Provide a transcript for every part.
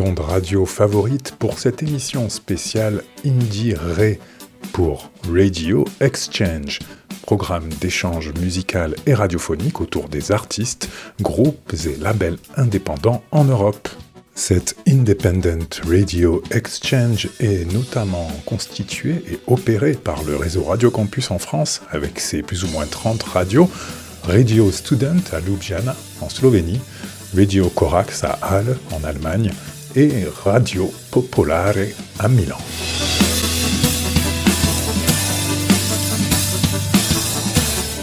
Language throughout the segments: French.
Ondes radio favorites pour cette émission spéciale Indie Ray pour Radio Exchange, programme d'échange musical et radiophonique autour des artistes, groupes et labels indépendants en Europe. Cette Independent Radio Exchange est notamment constituée et opérée par le réseau Radio Campus en France, avec ses plus ou moins 30 radios, Radio Student à Ljubljana, en Slovénie, Radio Corax à Halle, en Allemagne, et Radio Popolare à Milan.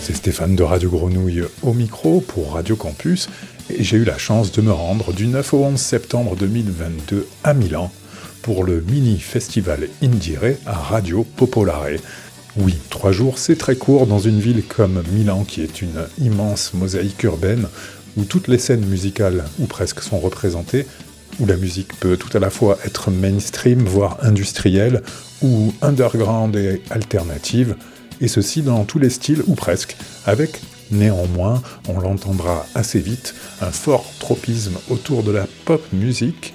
C'est Stéphane de Radio Grenouille au micro pour Radio Campus et j'ai eu la chance de me rendre du 9 au 11 septembre 2022 à Milan pour le mini festival Indire à Radio Popolare. Oui, trois jours, c'est très court dans une ville comme Milan qui est une immense mosaïque urbaine où toutes les scènes musicales ou presque sont représentées, où la musique peut tout à la fois être mainstream, voire industrielle, ou underground et alternative, et ceci dans tous les styles ou presque, avec néanmoins, on l'entendra assez vite, un fort tropisme autour de la pop music,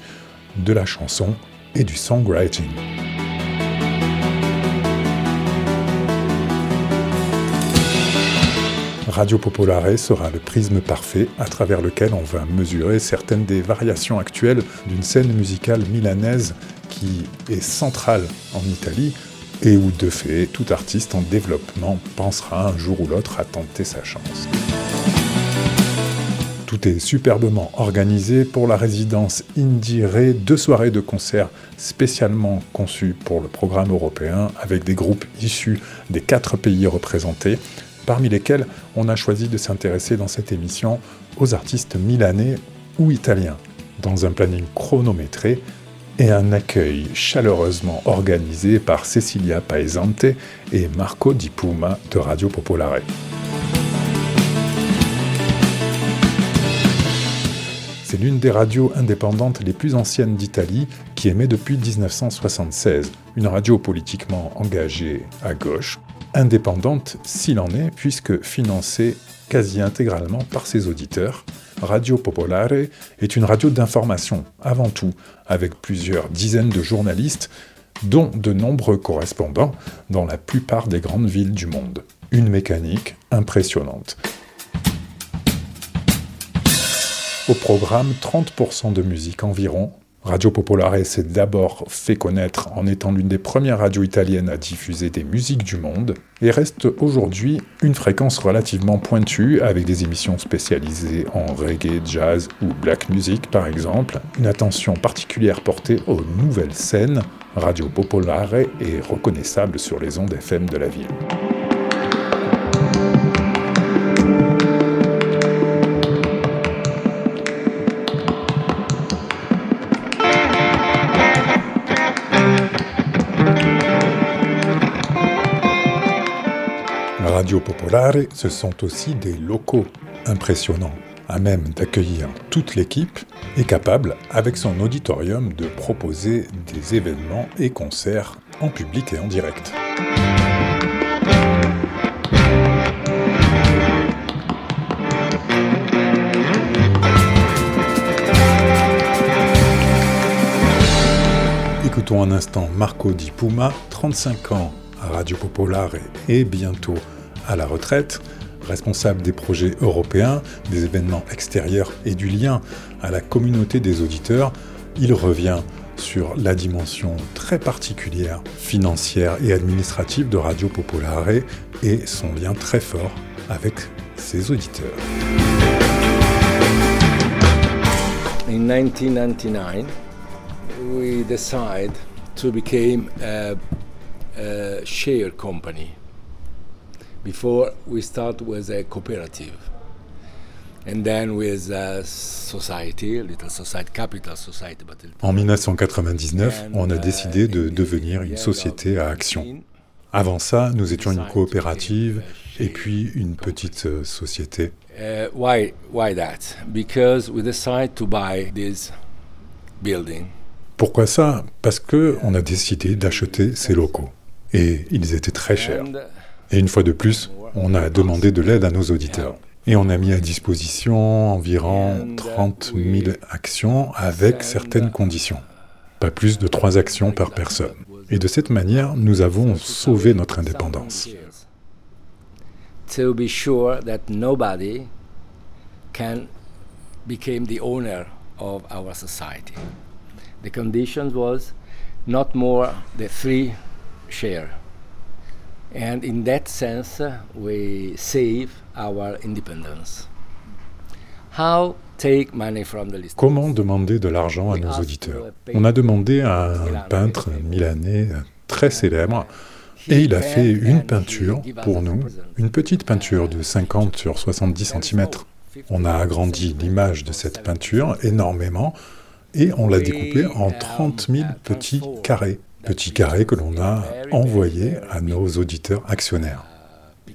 de la chanson et du songwriting. Radio Popolare sera le prisme parfait à travers lequel on va mesurer certaines des variations actuelles d'une scène musicale milanaise qui est centrale en Italie et où de fait tout artiste en développement pensera un jour ou l'autre à tenter sa chance. Tout est superbement organisé pour la résidence Indire, deux soirées de concert spécialement conçues pour le programme européen avec des groupes issus des quatre pays représentés, parmi lesquels on a choisi de s'intéresser dans cette émission aux artistes milanais ou italiens, dans un planning chronométré et un accueil chaleureusement organisé par Cecilia Paesante et Marco Di Puma de Radio Popolare. C'est l'une des radios indépendantes les plus anciennes d'Italie qui émet depuis 1976, une radio politiquement engagée à gauche, indépendante s'il en est, puisque financée quasi intégralement par ses auditeurs. Radio Popolare est une radio d'information, avant tout, avec plusieurs dizaines de journalistes, dont de nombreux correspondants dans la plupart des grandes villes du monde. Une mécanique impressionnante. Au programme, 30% de musique environ, Radio Popolare s'est d'abord fait connaître en étant l'une des premières radios italiennes à diffuser des musiques du monde et reste aujourd'hui une fréquence relativement pointue avec des émissions spécialisées en reggae, jazz ou black music par exemple, une attention particulière portée aux nouvelles scènes. Radio Popolare est reconnaissable sur les ondes FM de la ville. Popolare, ce sont aussi des locaux impressionnants, à même d'accueillir toute l'équipe et capable, avec son auditorium, de proposer des événements et concerts en public et en direct. Écoutons un instant Marco Di Puma, 35 ans à Radio Popolare et bientôt à la retraite, responsable des projets européens, des événements extérieurs et du lien à la communauté des auditeurs, il revient sur la dimension très particulière financière et administrative de Radio Popolare et son lien très fort avec ses auditeurs. In 1999, we decided to become a, a share company Before we start with a cooperative, and then with a society, little society, capital society. But En 1999, on a décidé de devenir une société à action. Avant ça, nous étions une coopérative et puis une petite euh, société. Uh, why? Why that? Because we decided to buy this building. Pourquoi ça? Parce que on a décidé d'acheter ces locaux. Et ils étaient très chers. And Et une fois de plus, on a demandé de l'aide à nos auditeurs. Et on a mis à disposition environ 30 000 actions avec certaines conditions. Pas plus de trois actions par personne. Et de cette manière, nous avons sauvé notre indépendance. to the owner of our society. The condition was not more the free share. And in that sense, uh, we save our independence. How take money from the list? Comment demander de l'argent à nos auditeurs? On a demandé à un peintre milanais très célèbre et il a fait une peinture pour nous, une petite peinture de 50 sur 70 cm. On a agrandi l'image de cette peinture énormément et on l'a découpée en 30 000 petits carrés. Petits carrés que l'on a envoyés à nos auditeurs actionnaires.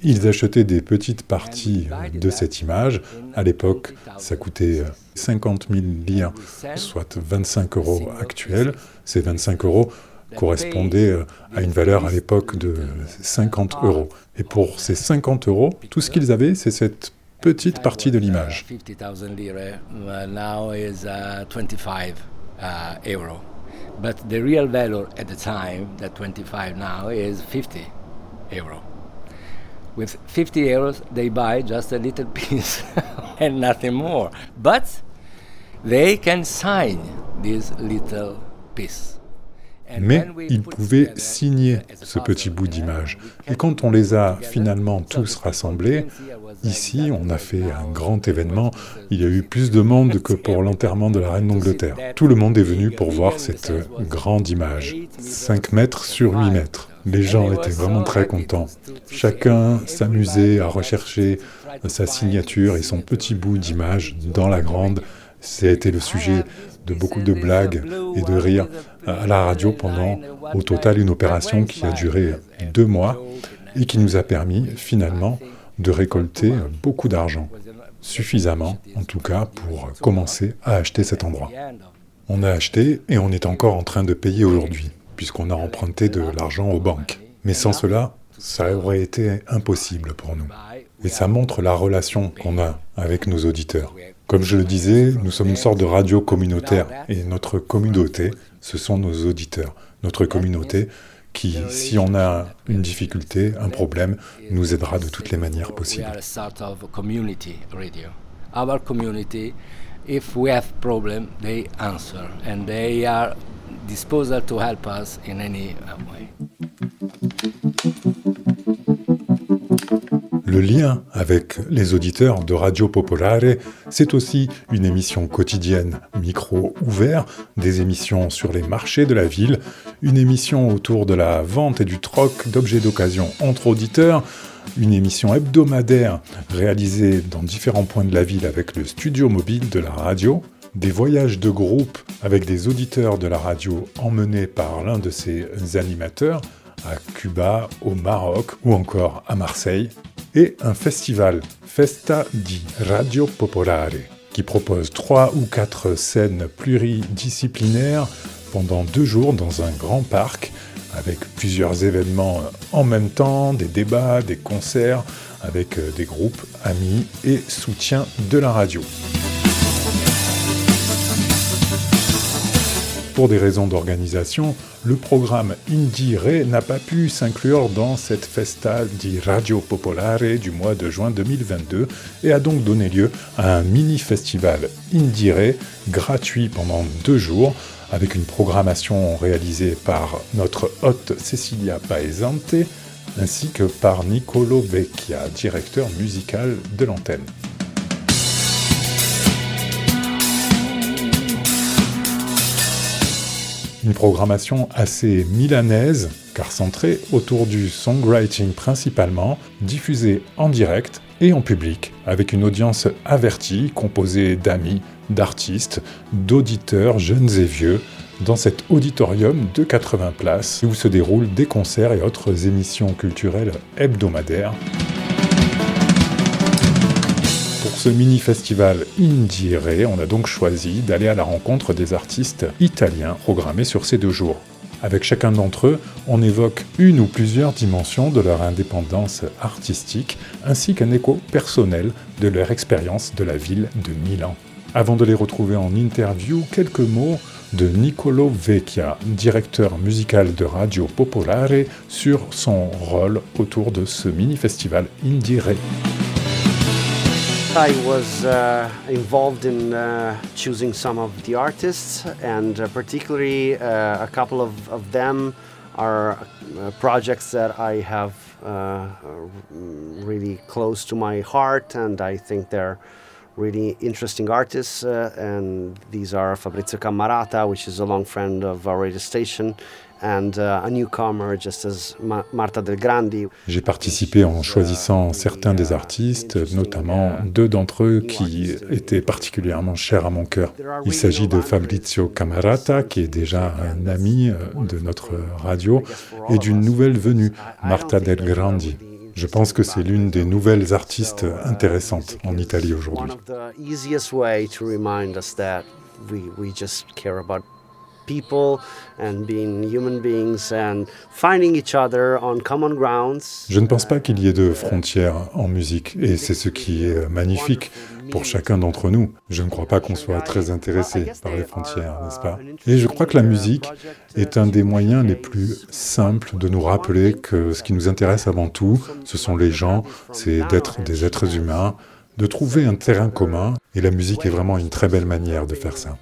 Ils achetaient des petites parties de cette image. À l'époque, ça coûtait 50 000 lire, soit 25 euros actuels. Ces 25 euros correspondaient euh, à une valeur à l'époque de 50 euros. Et pour ces 50 euros, tout ce qu'ils avaient, c'est cette petite partie de l'image. 50,000 lire now is 25 euro. But the real value at the time, that 25 now, is 50 euro. With 50 euros, they buy just a little piece and nothing more. But they can sign this little piece. Mais ils pouvaient signer ce petit bout d'image. Et quand on les a finalement tous rassemblés, conference was like ici on a fait un grand événement. Il y a eu plus de monde que pour l'enterrement de la reine d'Angleterre. Tout le monde est venu pour voir cette grande image. 5 mètres sur 8 mètres. Les gens étaient vraiment très contents. Chacun s'amusait à rechercher sa signature et son petit bout d'image dans la grande. C'était le sujet de beaucoup de blagues et de rires à la radio pendant au total une opération qui a duré deux mois et qui nous a permis finalement de récolter beaucoup d'argent, suffisamment en tout cas pour commencer à acheter cet endroit. On a acheté et on est encore en train de payer aujourd'hui, puisqu'on a emprunté de l'argent aux banques. Mais sans cela, ça aurait été impossible pour nous. Et ça montre la relation qu'on a avec nos auditeurs. Comme je le disais, nous sommes une sorte de radio communautaire et notre communauté, ce sont nos auditeurs. Notre communauté qui, si on a une difficulté, un problème, nous aidera de toutes les manières possibles. if we have problem, they answer and they are to help us in any way. Le lien avec les auditeurs de Radio Popolare, c'est aussi une émission quotidienne, micro ouvert, des émissions sur les marchés de la ville, une émission autour de la vente et du troc d'objets d'occasion entre auditeurs, une émission hebdomadaire réalisée dans différents points de la ville avec le studio mobile de la radio, des voyages de groupe avec des auditeurs de la radio emmenés par l'un de ses animateurs à Cuba, au Maroc ou encore à Marseille, et un festival, Festa di Radio Popolare, qui propose trois ou quatre scènes pluridisciplinaires pendant deux jours dans un grand parc, avec plusieurs événements en même temps, des débats, des concerts, avec des groupes, amis et soutien de la radio. Pour des raisons d'organisation, le programme Indie Re n'a pas pu s'inclure dans cette festa di Radio Popolare du mois de juin 2022 et a donc donné lieu à un mini-festival Indie Re gratuit pendant deux jours avec une programmation réalisée par notre hôte Cecilia Paesante ainsi que par Nicolo Vecchia, directeur musical de l'antenne. Une programmation assez milanaise, car centrée autour du songwriting principalement, diffusée en direct et en public, avec une audience avertie composée d'amis, d'artistes, d'auditeurs jeunes et vieux, dans cet auditorium de 80 places où se déroulent des concerts et autres émissions culturelles hebdomadaires. Pour ce mini-festival Indire, on a donc choisi d'aller à la rencontre des artistes italiens programmés sur ces deux jours. Avec chacun d'entre eux, on évoque une ou plusieurs dimensions de leur indépendance artistique, ainsi qu'un écho personnel de leur expérience de la ville de Milan. Avant de les retrouver en interview, quelques mots de Nicolo Vecchia, directeur musical de Radio Popolare, sur son rôle autour de ce mini-festival Indire. I was uh, involved in uh, choosing some of the artists, and uh, particularly uh, a couple of, of them are uh, projects that I have uh, really close to my heart, and I think they're really interesting artists. and these are Fabrizio Cammarata, which is a long friend of our radio station, and a newcomer just as Marta Del Grandi. J'ai participé en choisissant certains des artistes, notamment deux d'entre eux qui étaient particulièrement chers à mon cœur. Il s'agit de Fabrizio Camarata, qui est déjà un ami euh, de notre radio, et d'une nouvelle venue, Marta Del Grandi. Je pense que c'est l'une des nouvelles artistes intéressantes en Italie aujourd'hui. Je ne pense pas qu'il y ait de frontières en musique et c'est ce qui est magnifique pour chacun d'entre nous. Je ne crois pas qu'on soit très intéressé par les frontières, n'est-ce pas? Et je crois que la musique est un des moyens les plus simples de nous rappeler que ce qui nous intéresse avant tout, ce sont les gens, c'est d'être des êtres humains de trouver un terrain commun, et la musique est vraiment une très belle manière de faire ça.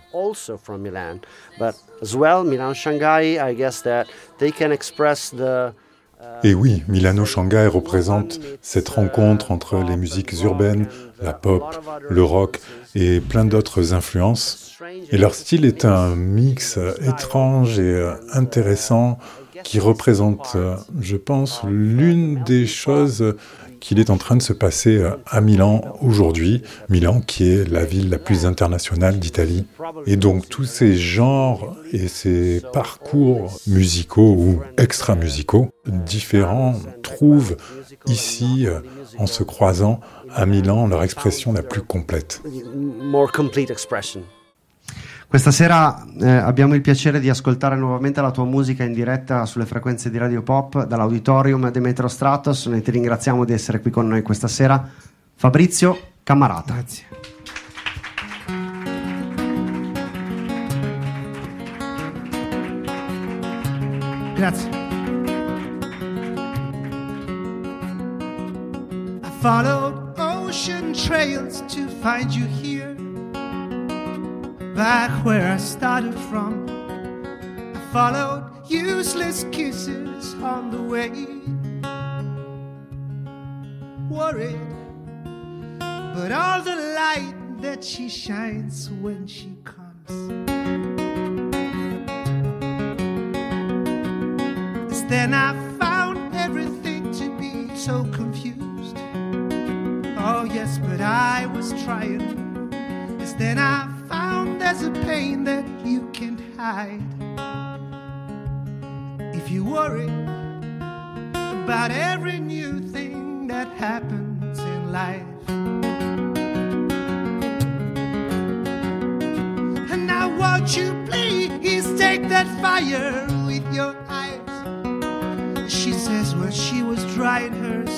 Et oui, Milano-Shanghai représente cette rencontre entre les musiques urbaines, la pop, le rock et plein d'autres influences. Et leur style est un mix étrange et intéressant qui représente, je pense, l'une des choses qu'il est en train de se passer euh, à Milan aujourd'hui. Milan qui est la ville la plus internationale d'Italie. Et donc tous ces genres et ces parcours musicaux ou extra-musicaux différents trouvent ici, euh, en se croisant à Milan, leur expression la plus complète. Questa sera eh, abbiamo il piacere di ascoltare nuovamente la tua musica in diretta sulle frequenze di Radio Pop dall'auditorium di Metro Stratos. Noi ti ringraziamo di essere qui con noi questa sera. Fabrizio Cammarata. Grazie. Grazie. I followed ocean trails to find you here. Back where I started from. I followed useless kisses on the way. Worried, but all the light that she shines when she comes. Then I found everything to be so confused. Oh, yes, but I was trying. then I there's a pain that you can't hide. If you worry about every new thing that happens in life. And now, won't you please take that fire with your eyes? She says, Well, she was drying hers.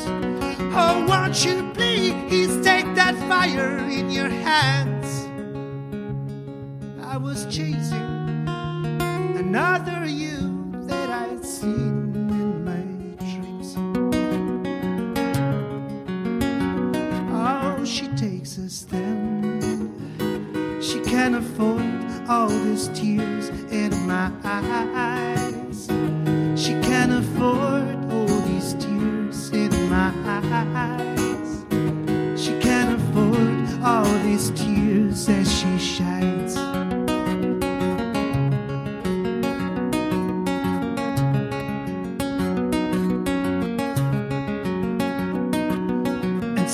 Oh, won't you please take that fire in your hands? Another you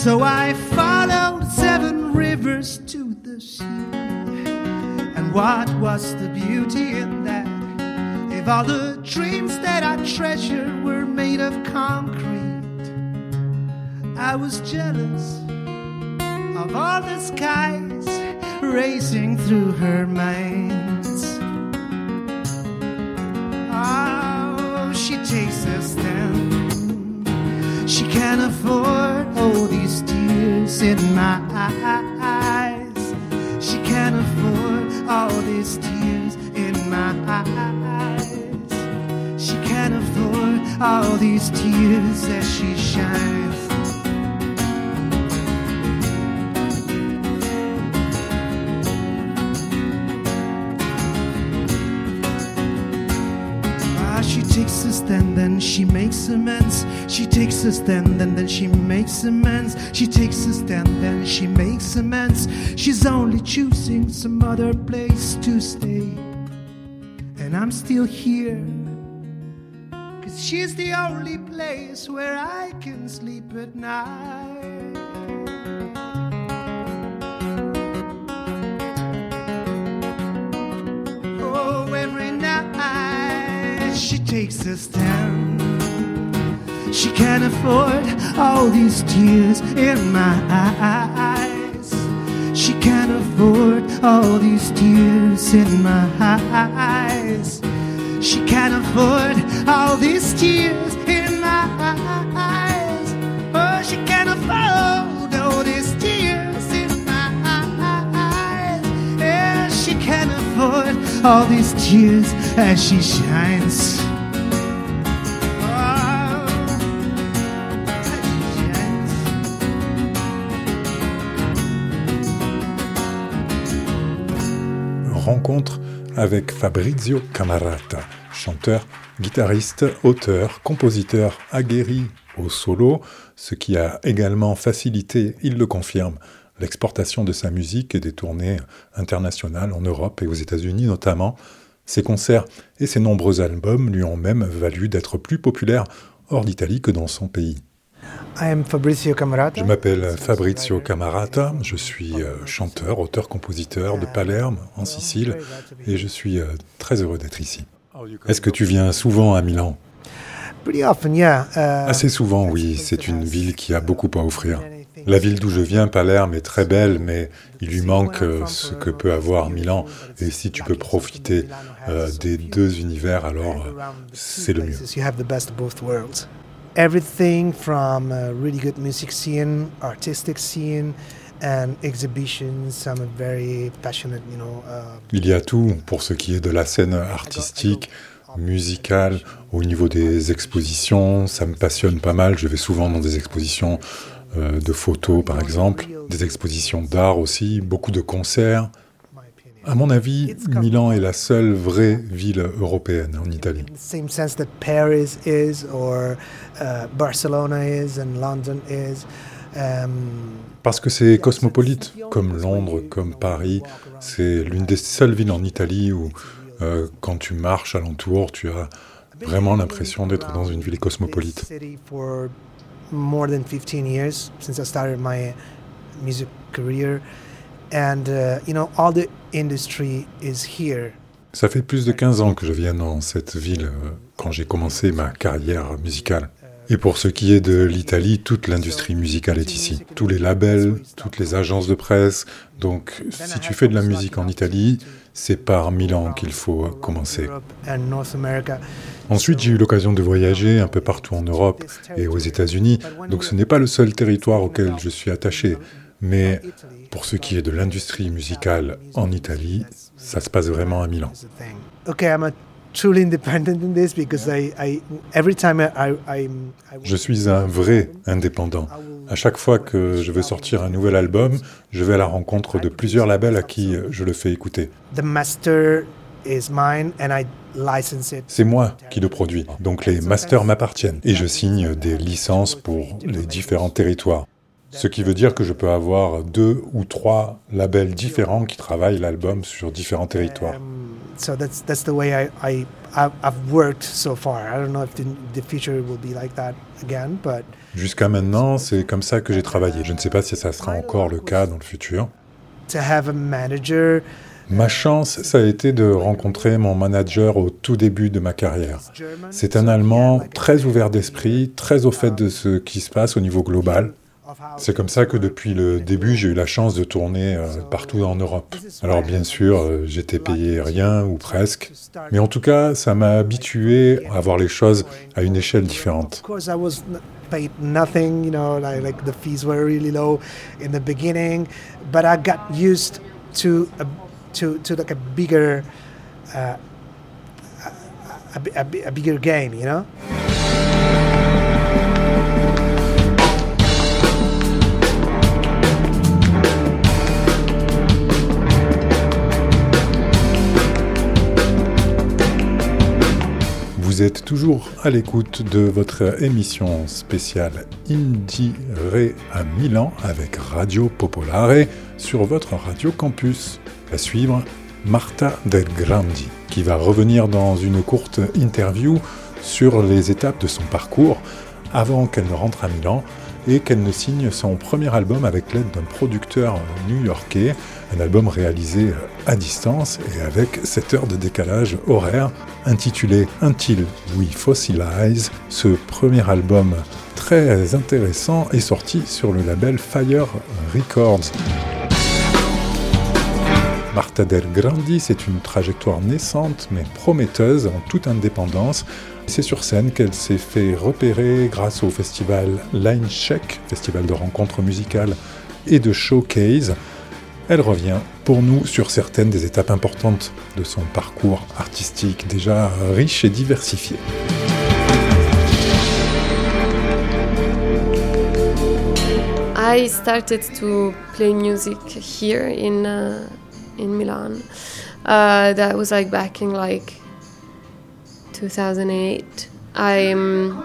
So I followed seven rivers to the sea. And what was the beauty in that? If all the dreams that I treasured were made of concrete, I was jealous of all the skies racing through her minds. In my eyes. She can't afford all these tears in my eyes. She can't afford all these tears as she shines. Stand, then she makes amends. She takes a stand, and then she makes amends. She takes a stand, then she makes amends. She's only choosing some other place to stay. And I'm still here. Cause she's the only place where I can sleep at night. Takes a stand. She can't afford all these tears in my eyes. She can't afford all these tears in my eyes. She can't afford all these tears in my eyes. Oh, she can't afford all these tears in my eyes. Yeah, she can't afford all these tears as she shines. Avec Fabrizio Camarata, chanteur, guitariste, auteur, compositeur aguerri au solo, ce qui a également facilité, il le confirme, l'exportation de sa musique et des tournées internationales en Europe et aux États-Unis notamment. Ses concerts et ses nombreux albums lui ont même valu d'être plus populaire hors d'Italie que dans son pays. I am Fabrizio Camarata. Je m'appelle Fabrizio Camarata, je suis euh, chanteur, auteur-compositeur de Palerme, en Sicile, et je suis euh, très heureux d'être ici. Est-ce que tu viens souvent à Milan? Pretty often, yeah. Uh, Assez souvent, oui, c'est une ville qui a beaucoup à offrir. La ville d'où je viens, Palerme, est très belle, mais il lui manque euh, ce que peut avoir Milan. Et si tu peux profiter des deux univers, alors c'est le mieux. You have the best of both worlds. Everything from a really good music scene, artistic scene, and exhibitions. I'm a very passionate, you know. Uh, Il y a tout pour ce qui est de la scène artistique, musicale, au niveau des expositions. Ça me passionne pas mal. Je vais souvent dans des expositions euh, de photos, par exemple, des expositions d'art aussi, beaucoup de concerts. À mon avis, Milan est la seule vraie ville européenne en Italie. in the same sense that Paris is, or Barcelona is, and London is. Parce que c'est cosmopolite, comme Londres, comme Paris. C'est l'une des seules villes en Italie où, euh, quand tu marches alentour, tu as vraiment l'impression d'être dans une ville cosmopolite. city for more than 15 years since I started my music career, and uh, you know all the industry is here. Ça fait plus de 15 ans que je viens dans cette ville euh, quand j'ai commencé ma carrière musicale. Et pour ce qui est de l'Italie, toute l'industrie musicale est ici. Tous les labels, toutes les agences de presse. Donc si tu fais de la musique en Italie, c'est par Milan qu'il faut commencer. Europe and North America. Ensuite, j'ai eu l'occasion de voyager un peu partout en Europe et aux États-Unis, donc ce n'est pas le seul territoire auquel je suis attaché. Mais pour ce qui est de l'industrie musicale en Italie, ça se passe vraiment à Milan. is the thing. Okay, I'm a truly independent in this because I, I every time I, I, I'm- I Je suis un vrai indépendant. À chaque fois que je veux sortir un nouvel album, je vais à la rencontre de plusieurs labels à qui je le fais écouter. the master is mine and I license it. C'est moi qui le produis, donc les masters m'appartiennent et je signe des licences pour les différents territoires. Ce qui veut dire que je peux avoir deux ou trois labels différents qui travaillent l'album sur différents territoires. Um, so that's that's the way I, I I've, I've worked so far. I don't know if the, the future will be like that again, but Jusqu'à maintenant, c'est comme ça que j'ai travaillé. Je ne sais pas si ça sera encore le cas dans le futur. to have a manager Ma chance, ça a été de rencontrer mon manager au tout début de ma carrière. C'est un Allemand très ouvert d'esprit, très au fait de ce qui se passe au niveau global. C'est comme ça que depuis le début, j'ai eu la chance de tourner euh, partout en Europe. Alors bien sûr, euh, j'étais payé rien ou presque, mais en tout cas, ça m'a habitué à voir les choses à une échelle différente. Paid nothing. You know, like, like the fees were really low in the beginning, but I got used to a, to to like a bigger uh, a, a, a bigger game. You know? Vous êtes toujours à l'écoute de votre émission spéciale Indie Re à Milan avec Radio Popolare sur votre radio campus. À suivre, Marta Del Grandi, qui va revenir dans une courte interview sur les étapes de son parcours avant qu'elle ne rentre à Milan et qu'elle ne signe son premier album avec l'aide d'un producteur new-yorkais, un album réalisé à distance et avec 7 heures de décalage horaire, intitulé Until We Fossilize. Ce premier album très intéressant est sorti sur le label Fire Records. Marta Del Grandi, c'est une trajectoire naissante mais prometteuse en toute indépendance. C'est sur scène qu'elle s'est fait repérer grâce au festival Line Check, festival de rencontres musicales et de showcase. Elle revient pour nous sur certaines des étapes importantes de son parcours artistique déjà riche et diversifié. I started to play music here in uh, in Milan. Uh, that was like back in like 2008. I um,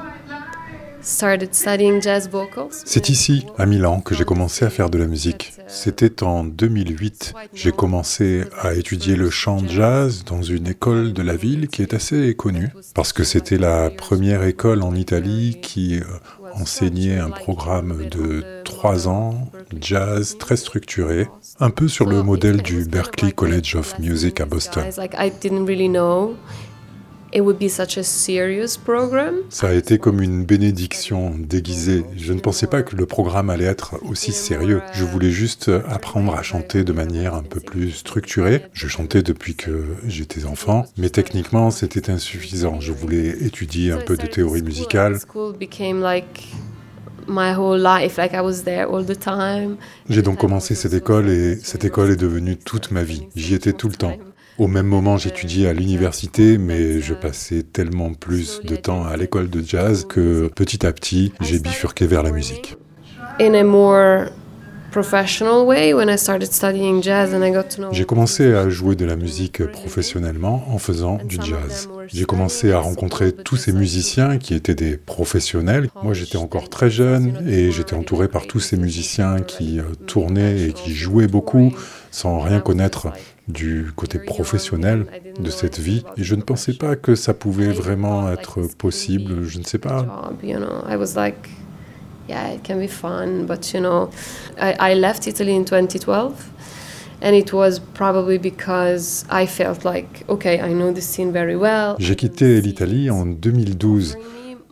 started studying jazz vocals. C'est ici, à Milan, que j'ai commencé à faire de la musique. C'était en 2008. J'ai commencé à étudier le chant jazz dans une école de la ville qui est assez connue, parce que c'était la première école en Italie qui euh, enseignait un programme de trois ans, jazz très structuré, un peu sur le modèle du Berklee College of Music à Boston. It would be such a serious program. Ça a été comme une bénédiction déguisée. Je ne pensais pas que le programme allait être aussi sérieux. Je voulais juste apprendre à chanter de manière un peu plus structurée. Je chantais depuis que j'étais enfant, mais techniquement c'était insuffisant. Je voulais étudier un peu de théorie musicale. School became like my whole life, like I was there all the time. J'ai donc commencé cette école et cette école est devenue toute ma vie. J'y étais tout le temps. Au même moment, j'étudiais à l'université, mais je passais tellement plus de temps à l'école de jazz que petit à petit, j'ai bifurqué vers la musique. In a more professional way, when I started studying jazz and I got to know. J'ai commencé à jouer de la musique professionnellement en faisant du jazz. J'ai commencé à rencontrer tous ces musiciens qui étaient des professionnels. Moi, j'étais encore très jeune et j'étais entouré par tous ces musiciens qui euh, tournaient et qui jouaient beaucoup sans rien connaître du côté professionnel de cette vie. Et je ne pensais pas que ça pouvait vraiment être possible. Je ne sais pas. yeah, it can be fun, but you know, I, I left Italy in 2012, and it was probably because I felt like, okay, I know the scene very well. J'ai quitté l'Italie en 2012.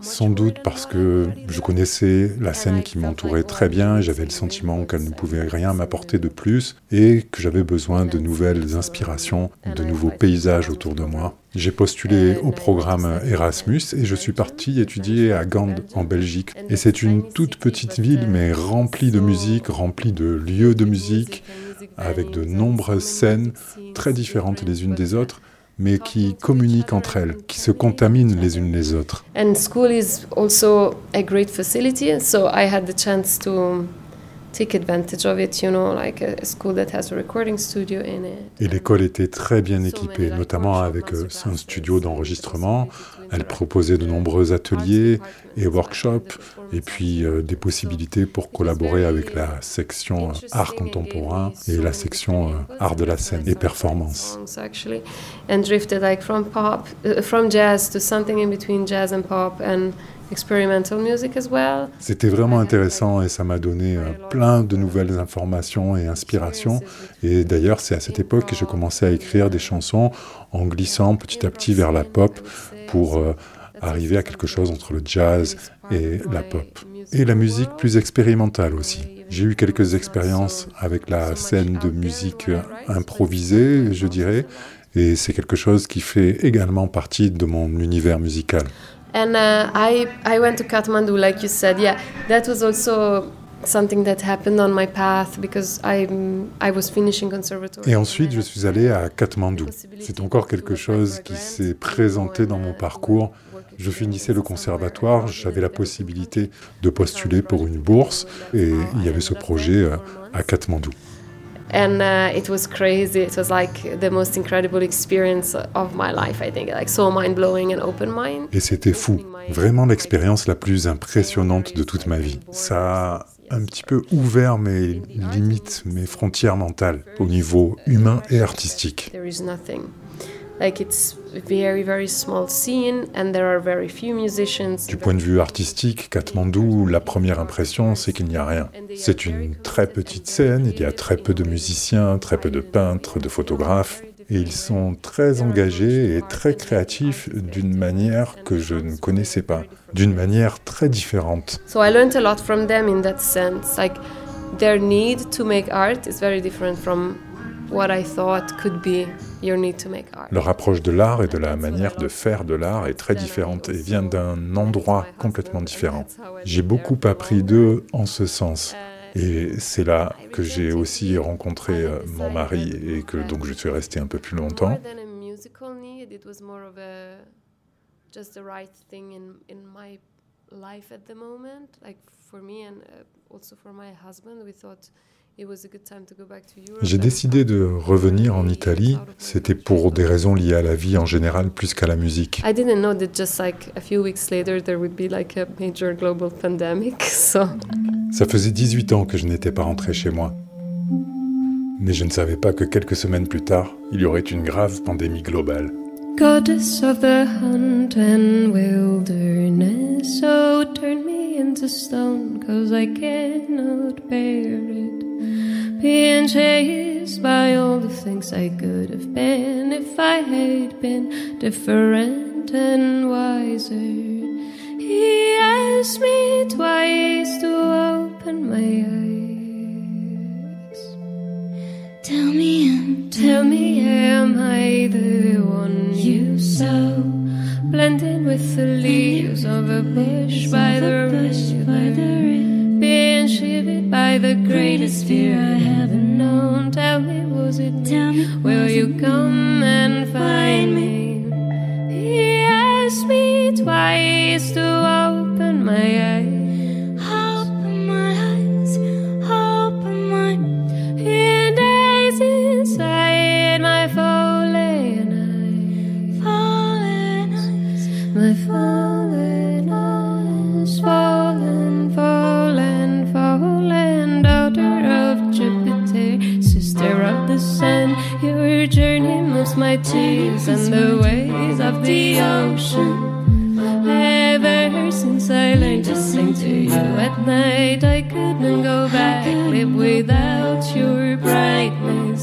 Sans doute parce que je connaissais la scène qui m'entourait très bien, j'avais le sentiment qu'elle ne pouvait rien m'apporter de plus et que j'avais besoin de nouvelles inspirations, de nouveaux paysages autour de moi. J'ai postulé au programme Erasmus et je suis parti étudier à Gand en Belgique. Et c'est une toute petite ville mais remplie de musique, remplie de lieux de musique, avec de nombreuses scènes très différentes les unes des autres mais qui communiquent entre elles, qui se contaminent les unes les autres. And school is also a great facility, so I had the chance to take advantage of it, you know, like a, a school that has a recording studio in it. Et l'école était très bien équipée, notamment avec euh, un studio d'enregistrement. Elle proposait de nombreux ateliers et workshops, et puis euh, des possibilités pour collaborer avec la section euh, art contemporain et la section euh, art de la scène et performance. Experimental music as well C'était vraiment intéressant et ça m'a donné euh, plein de nouvelles informations et inspirations. Et d'ailleurs, c'est à cette époque que j'ai commencé à écrire des chansons en glissant petit à petit vers la pop pour euh, arriver à quelque chose entre le jazz et la pop. Et la musique plus expérimentale aussi. J'ai eu quelques expériences avec la scène de musique euh, improvisée, je dirais, et c'est quelque chose qui fait également partie de mon univers musical. And i i went to kathmandu like you said yeah that was also something that happened on my path because i i was finishing conservatory Et ensuite, je suis allé à Katmandou. C'est encore quelque chose qui s'est présenté dans mon parcours. Je finissais le conservatoire, j'avais la possibilité de postuler pour une bourse et il y avait ce projet euh, à Katmandou. And uh, it was crazy. It was like the most incredible experience of my life i think. Like so mind-blowing and open mind. Et c'était fou, vraiment l'expérience la plus impressionnante de toute ma vie. Ça a un petit peu ouvert mes limites, mes frontières mentales au niveau humain et artistique. there is nothing Du point de vue artistique, Katmandou, la première impression, c'est qu'il n'y a rien. C'est une très petite scène, il y a très peu de musiciens, très peu de peintres, de photographes, et ils sont très engagés et très créatifs d'une manière que je ne connaissais pas, d'une manière très différente. So I learned a lot from them in that sense. Like their need to make art is very different from what I thought could be your need to make art. Leur approche de l'art et de la manière de faire de l'art est très différente et vient d'un endroit complètement différent. J'ai beaucoup appris d'eux en ce sens. Et c'est là que j'ai aussi rencontré euh, mon mari et que donc je suis resté un peu plus longtemps. J'ai décidé de revenir en Italie. C'était pour des raisons liées à la vie en général plus qu'à la musique. I didn't know that just like a few weeks later there would be like a major global pandemic. So Ça faisait 18 ans que je n'étais pas rentré chez moi. Mais je ne savais pas que quelques semaines plus tard, il y aurait une grave pandémie globale. Goddess of the hunt and wilderness, oh, turn me into stone, cause I cannot bear it. Being chased by all the things I could have been if I had been different and wiser. He asked me twice to open my eyes. Tell me, am, tell me, am I the one you saw? Blending with the leaves of a bush by the river, the greatest fear I haven't known. Tell me, was it? Tell me, will you come and my tears and the waves of the ocean. Ever since I learned to sing to you at night, I couldn't go back, live without your brightness.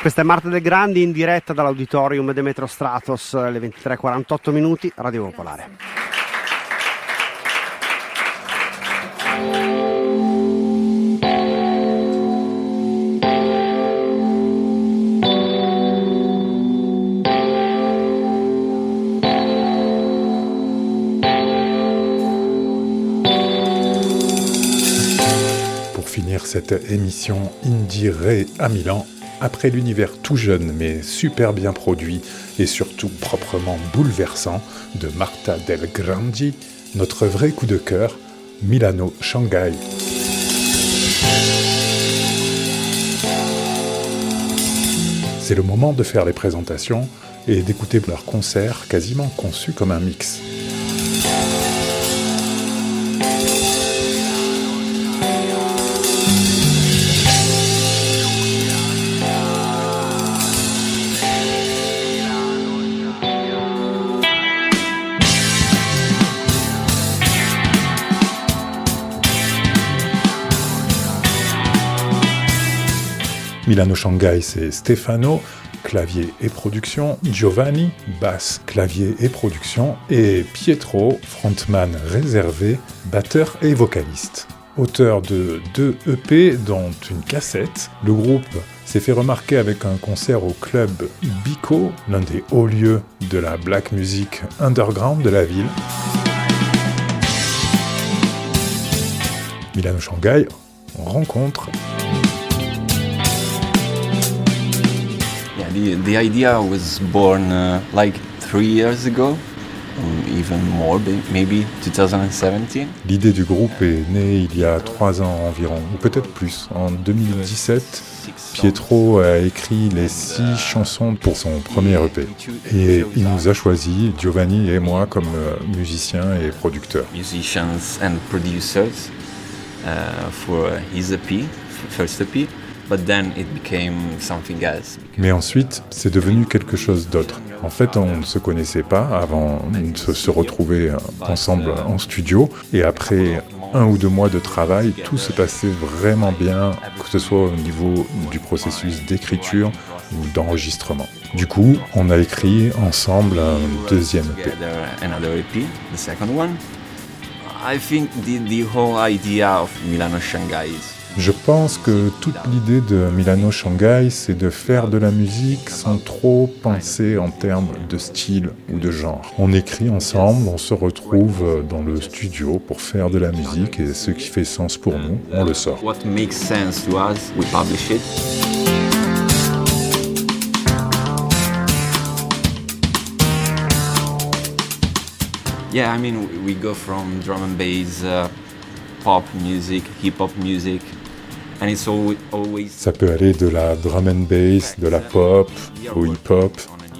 Questa è Marta Del Grandi in diretta dall'auditorium Demetro Stratos alle 23.48 minuti, Radio Popolare. Finir cette émission Indie Ray à Milan, après l'univers tout jeune mais super bien produit et surtout proprement bouleversant de Marta Del Grandi, notre vrai coup de cœur, Milano Shanghai. C'est le moment de faire les présentations et d'écouter leur concert quasiment conçu comme un mix. Milano Shanghai, c'est Stefano, clavier et production, Giovanni, basse, clavier et production, et Pietro, frontman réservé, batteur et vocaliste. Auteur de deux EP, dont une cassette, le groupe s'est fait remarquer avec un concert au club Bico, l'un des hauts lieux de la black music underground de la ville. Milano Shanghai rencontre the, the idea was born uh, like three years ago, or even more, ba- maybe 2017. L'idée du groupe est née il y a trois ans environ, ou peut-être plus. En 2017, Pietro a écrit les six chansons pour son premier EP. Et il nous a choisis, Giovanni et moi, comme euh, musiciens et producteurs. musicians and producers uh, for his EP, first EP, but then it became something else. Mais ensuite, c'est devenu quelque chose d'autre. En fait, on ne se connaissait pas avant de se- retrouver ensemble en studio. Et après un ou deux mois de travail, tout se passait vraiment bien, que ce soit au niveau du processus d'écriture ou d'enregistrement. Du coup, on a écrit ensemble un deuxième EP. One. I think the, the whole idea of Milano Shanghai is Je pense que toute l'idée de Milano Shanghai, c'est de faire de la musique sans trop penser en termes de style ou de genre. On écrit ensemble, on se retrouve dans le studio pour faire de la musique et ce qui fait sens pour nous, on le sort. drum bass, uh, pop music, hip hop music, Ça peut aller de la drum and bass, de la pop au hip-hop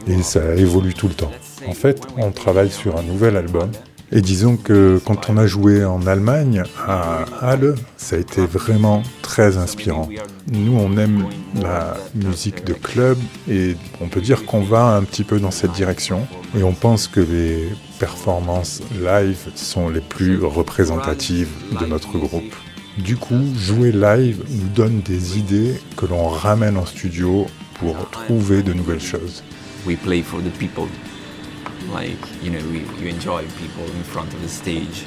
et ça évolue tout le temps. En fait, on travaille sur un nouvel album et disons que quand on a joué en Allemagne à Halle, ça a été vraiment très inspirant. Nous, on aime la musique de club et on peut dire qu'on va un petit peu dans cette direction et on pense que les performances live sont les plus représentatives de notre groupe. Du coup, jouer live nous donne des idées que l'on ramène en studio pour trouver de nouvelles choses. we play for the people. Like, you know, we, you enjoy people in front of the stage.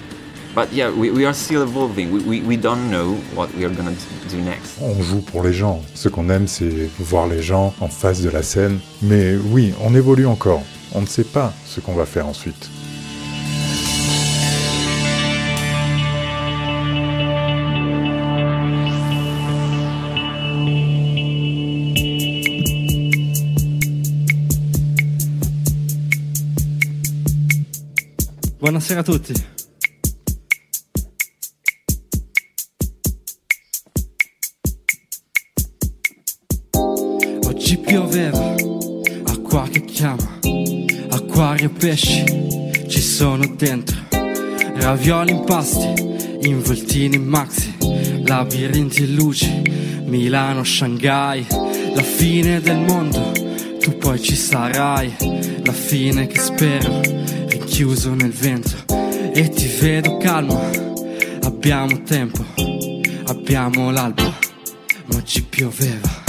But yeah, we, we are still evolving. We, we, we don't know what we are gonna do next. On joue pour les gens. Ce qu'on aime, c'est voir les gens en face de la scène. Mais oui, on évolue encore. On ne sait pas ce qu'on va faire ensuite. Buonasera a tutti. Oggi pioveva, acqua che chiama, acquario e pesci ci sono dentro. Ravioli in pasti, involtini in maxi, labirinti e luci, Milano, Shanghai, la fine del mondo, tu poi ci sarai, la fine che spero, chiuso nel vento e ti vedo calmo. Abbiamo tempo, abbiamo l'alba, ma oggi pioveva.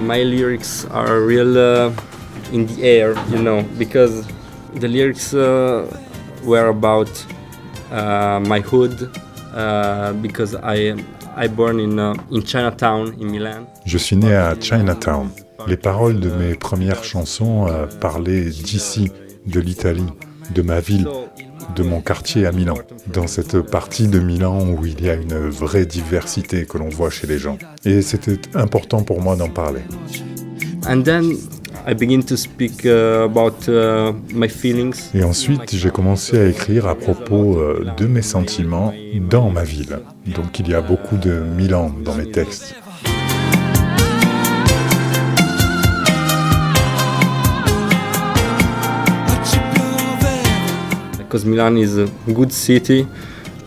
my lyrics are real uh, in the air, you know, because the lyrics uh, were about uh, my hood, uh, because I I born in uh, in Chinatown in Milan. Je suis né à Chinatown. Les paroles de mes premières chansons euh, parlaient d'ici, de l'Italie, de ma ville, de mon quartier à Milan, dans cette partie de Milan où il y a une vraie diversité que l'on voit chez les gens. Et c'était important pour moi d'en parler. And then I begin to speak uh, about uh, my feelings. Et ensuite, j'ai commencé à écrire à propos euh, de mes sentiments dans ma ville. Donc il y a beaucoup de Milan dans mes textes. because Milan is a good city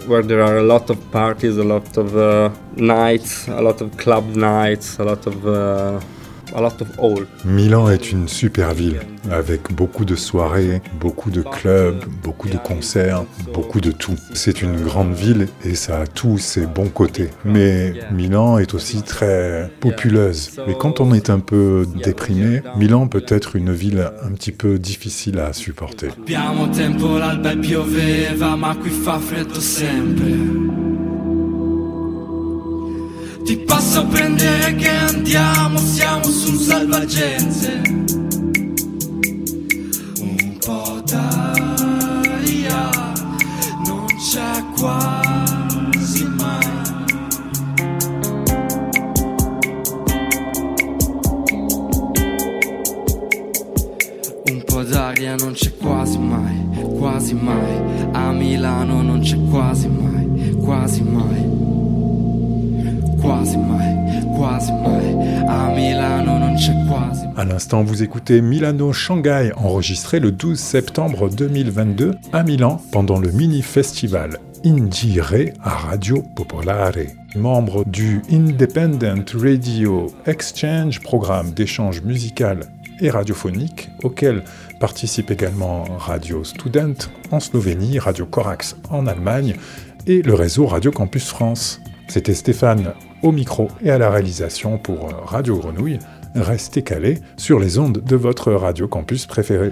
where there are a lot of parties, a lot of uh, nights, a lot of club nights, a lot of uh, a lot of all. Milan est une super ville avec beaucoup de soirées, beaucoup de clubs, beaucoup de concerts, beaucoup de tout. C'est une grande ville et ça a tous ses bons côtés. Mais Milan est aussi très populeuse. Et quand on est un peu déprimé, Milan peut être une ville un petit peu difficile à supporter. Ti prendere che andiamo, siamo su un salvagente. Un po' d'aria, non c'è quasi mai. Un po' d'aria non c'è quasi mai, quasi mai. A Milano non c'è quasi mai, quasi mai. Quasi mai, A Milano non À l'instant, vous écoutez Milano Shanghai, enregistré le 12 septembre 2022 à Milan pendant le mini-festival Indie Re à Radio Popolare. Membre du Independent Radio Exchange, programme d'échange musical et radiophonique, auquel participent également Radio Student en Slovénie, Radio Corax en Allemagne et le réseau Radio Campus France. C'était Stéphane au micro et à la réalisation pour Radio Grenouille. Restez calés sur les ondes de votre Radio Campus préféré.